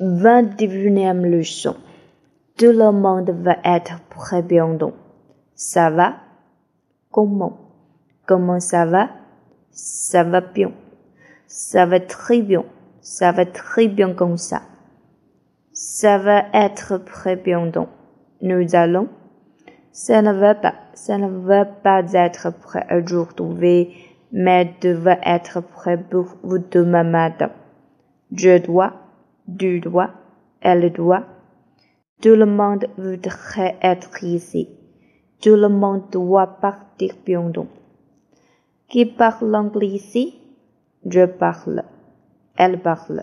21e leçon. Tout le monde va être prêt bientôt. Ça va? Comment? Comment ça va? Ça va bien. Ça va très bien. Ça va très bien comme ça. Ça va être prêt bientôt. Nous allons? Ça ne va pas. Ça ne va pas être prêt aujourd'hui, mais devrait être prêt pour vous demain matin. Je dois, tu dois, elle doit. Tout le monde voudrait être ici. Tout le monde doit partir bientôt. Qui parle anglais ici? Je parle. Elle parle.